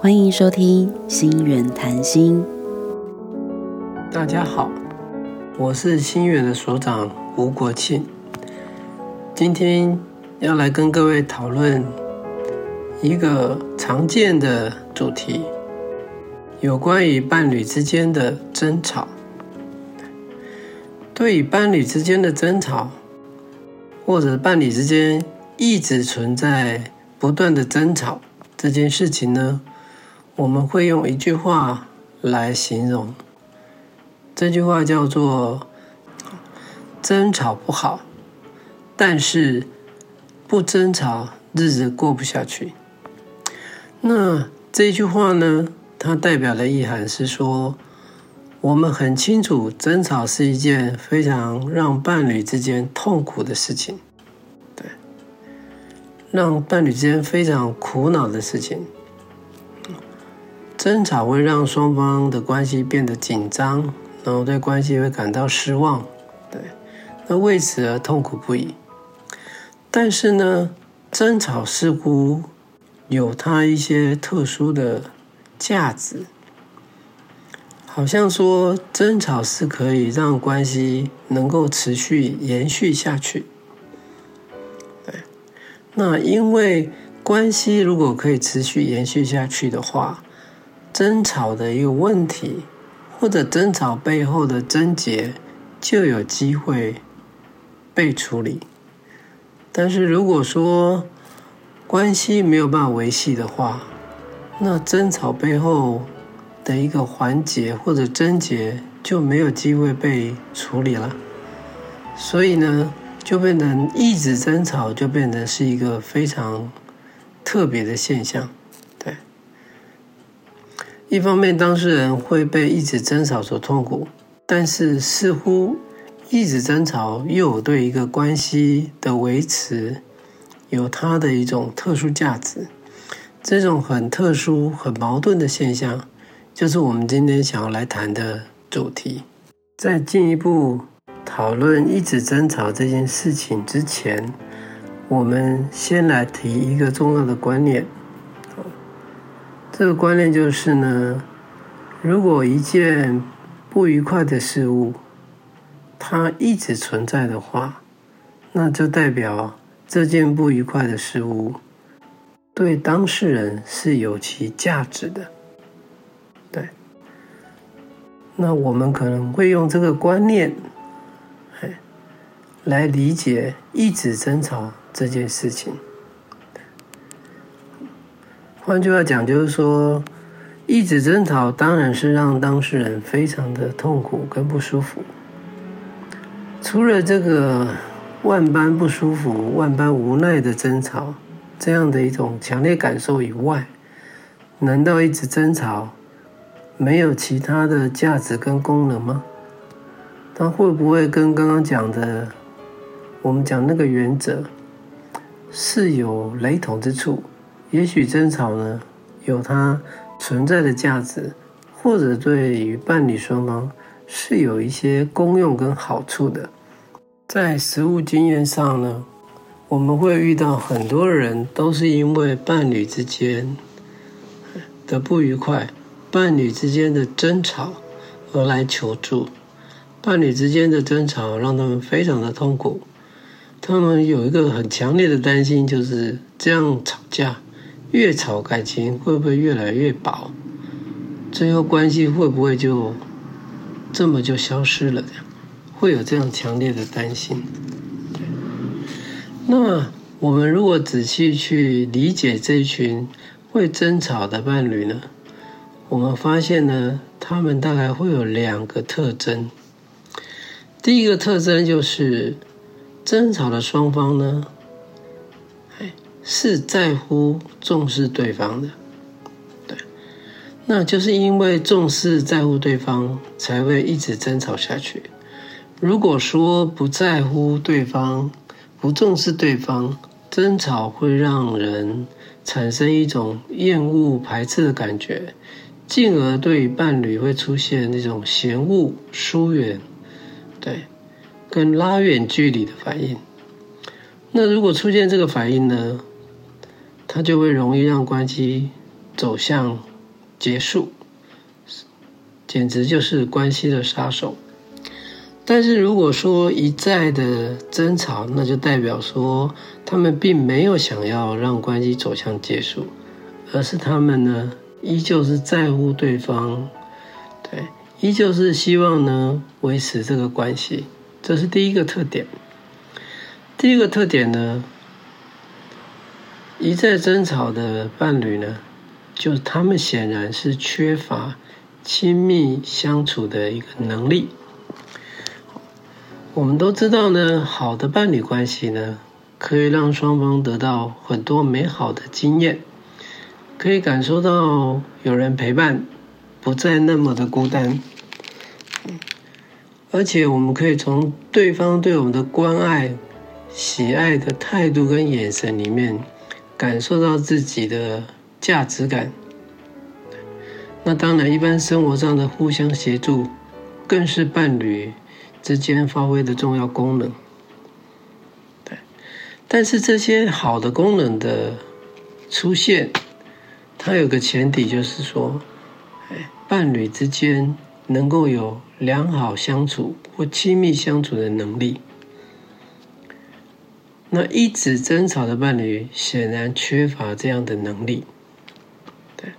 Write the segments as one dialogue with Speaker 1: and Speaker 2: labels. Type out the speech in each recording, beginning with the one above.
Speaker 1: 欢迎收听心远谈心。
Speaker 2: 大家好，我是心远的所长吴国庆，今天要来跟各位讨论一个常见的主题，有关于伴侣之间的争吵。对于伴侣之间的争吵，或者伴侣之间一直存在不断的争吵这件事情呢，我们会用一句话来形容。这句话叫做“争吵不好”，但是不争吵日子过不下去。那这句话呢，它代表的意涵是说。我们很清楚，争吵是一件非常让伴侣之间痛苦的事情，让伴侣之间非常苦恼的事情。争吵会让双方的关系变得紧张，然后对关系会感到失望，对，那为此而痛苦不已。但是呢，争吵似乎有它一些特殊的价值。好像说争吵是可以让关系能够持续延续下去，那因为关系如果可以持续延续下去的话，争吵的一个问题或者争吵背后的症结就有机会被处理。但是如果说关系没有办法维系的话，那争吵背后。的一个环节或者症结就没有机会被处理了，所以呢，就变成一直争吵，就变成是一个非常特别的现象。对，一方面当事人会被一直争吵所痛苦，但是似乎一直争吵又有对一个关系的维持有它的一种特殊价值，这种很特殊、很矛盾的现象。就是我们今天想要来谈的主题。再进一步讨论一直争吵这件事情之前，我们先来提一个重要的观念。这个观念就是呢，如果一件不愉快的事物它一直存在的话，那就代表这件不愉快的事物对当事人是有其价值的。对那我们可能会用这个观念，来理解一直争吵这件事情。换句话讲，就是说，一直争吵当然是让当事人非常的痛苦跟不舒服。除了这个万般不舒服、万般无奈的争吵这样的一种强烈感受以外，难道一直争吵？没有其他的价值跟功能吗？它会不会跟刚刚讲的，我们讲那个原则是有雷同之处？也许争吵呢有它存在的价值，或者对于伴侣双方是有一些功用跟好处的。在实物经验上呢，我们会遇到很多人都是因为伴侣之间的不愉快。伴侣之间的争吵而来求助，伴侣之间的争吵让他们非常的痛苦。他们有一个很强烈的担心，就是这样吵架，越吵感情会不会越来越薄？最后关系会不会就这么就消失了？这样会有这样强烈的担心。那，我们如果仔细去理解这群会争吵的伴侣呢？我们发现呢，他们大概会有两个特征。第一个特征就是争吵的双方呢，哎，是在乎重视对方的，对，那就是因为重视在乎对方，才会一直争吵下去。如果说不在乎对方，不重视对方，争吵会让人产生一种厌恶、排斥的感觉。进而对伴侣会出现那种嫌恶、疏远，对，跟拉远距离的反应。那如果出现这个反应呢，它就会容易让关系走向结束，简直就是关系的杀手。但是如果说一再的争吵，那就代表说他们并没有想要让关系走向结束，而是他们呢依旧是在乎对方，对，依旧是希望呢维持这个关系，这是第一个特点。第一个特点呢，一再争吵的伴侣呢，就他们显然是缺乏亲密相处的一个能力。我们都知道呢，好的伴侣关系呢，可以让双方得到很多美好的经验，可以感受到有人陪伴，不再那么的孤单。而且我们可以从对方对我们的关爱、喜爱的态度跟眼神里面，感受到自己的价值感。那当然，一般生活上的互相协助，更是伴侣。之间发挥的重要功能，对，但是这些好的功能的出现，它有个前提，就是说，哎，伴侣之间能够有良好相处或亲密相处的能力。那一直争吵的伴侣显然缺乏这样的能力，对，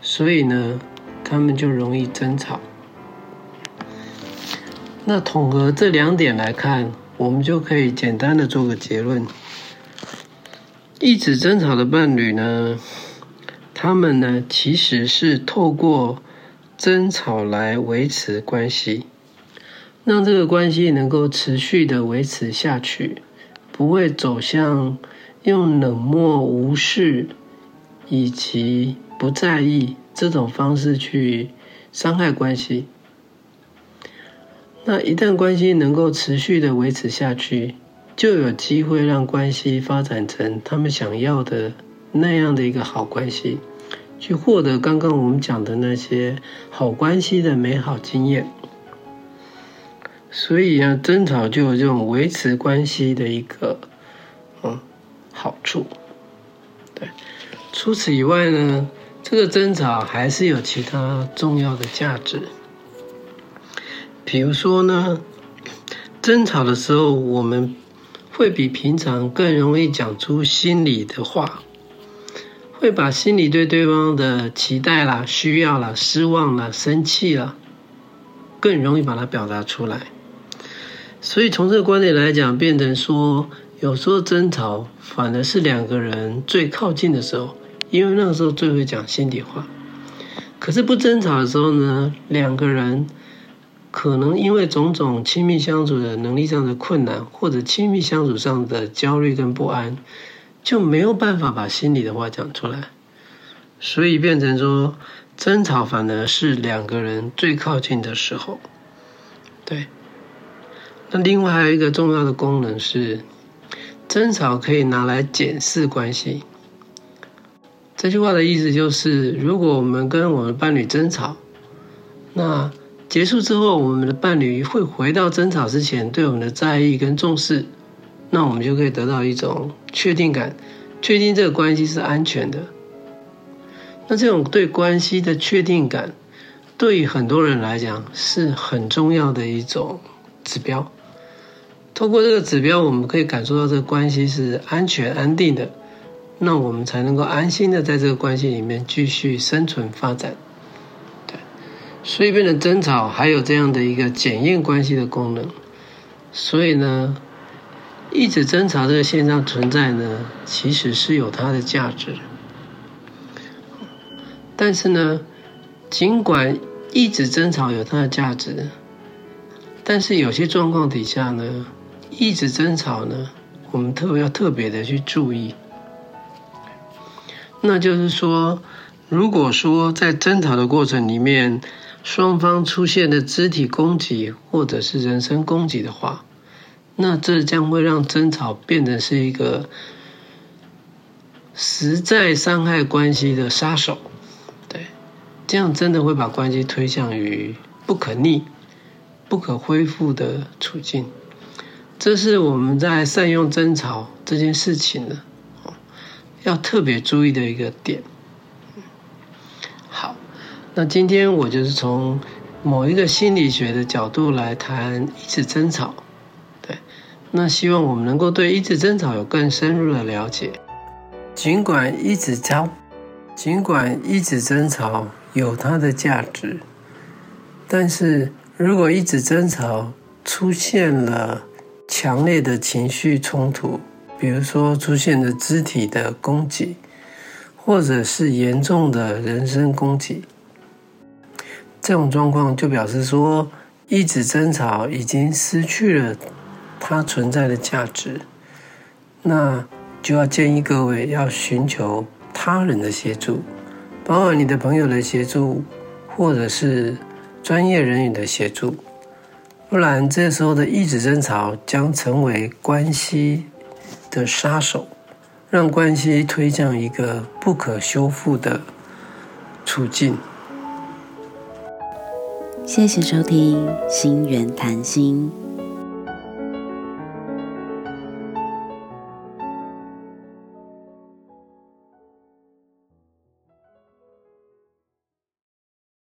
Speaker 2: 所以呢，他们就容易争吵。那统合这两点来看，我们就可以简单的做个结论：一直争吵的伴侣呢，他们呢其实是透过争吵来维持关系，让这个关系能够持续的维持下去，不会走向用冷漠、无视以及不在意这种方式去伤害关系。那一旦关系能够持续的维持下去，就有机会让关系发展成他们想要的那样的一个好关系，去获得刚刚我们讲的那些好关系的美好经验。所以呢，争吵就有这种维持关系的一个嗯好处。对，除此以外呢，这个争吵还是有其他重要的价值。比如说呢，争吵的时候，我们会比平常更容易讲出心里的话，会把心里对对方的期待啦、需要啦、失望啦、生气啦，更容易把它表达出来。所以从这个观点来讲，变成说，有时候争吵反而是两个人最靠近的时候，因为那个时候最会讲心里话。可是不争吵的时候呢，两个人。可能因为种种亲密相处的能力上的困难，或者亲密相处上的焦虑跟不安，就没有办法把心里的话讲出来，所以变成说争吵反而是两个人最靠近的时候。对，那另外还有一个重要的功能是，争吵可以拿来检视关系。这句话的意思就是，如果我们跟我们伴侣争吵，那结束之后，我们的伴侣会回到争吵之前对我们的在意跟重视，那我们就可以得到一种确定感，确定这个关系是安全的。那这种对关系的确定感，对于很多人来讲是很重要的一种指标。通过这个指标，我们可以感受到这个关系是安全安定的，那我们才能够安心的在这个关系里面继续生存发展。对所以变成争吵，还有这样的一个检验关系的功能。所以呢，一直争吵这个现象存在呢，其实是有它的价值。但是呢，尽管一直争吵有它的价值，但是有些状况底下呢，一直争吵呢，我们特别要特别的去注意。那就是说，如果说在争吵的过程里面，双方出现的肢体攻击或者是人身攻击的话，那这将会让争吵变成是一个实在伤害关系的杀手。对，这样真的会把关系推向于不可逆、不可恢复的处境。这是我们在善用争吵这件事情呢，要特别注意的一个点。好那今天我就是从某一个心理学的角度来谈一次争吵，那希望我们能够对一直争吵有更深入的了解。尽管一直争，尽管一直争吵有它的价值，但是如果一直争吵出现了强烈的情绪冲突，比如说出现了肢体的攻击，或者是严重的人身攻击。这种状况就表示说，一直争吵已经失去了它存在的价值，那就要建议各位要寻求他人的协助，包括你的朋友的协助，或者是专业人员的协助，不然这时候的一直争吵将成为关系的杀手，让关系推向一个不可修复的处境。
Speaker 1: 谢谢收听《心源谈心》。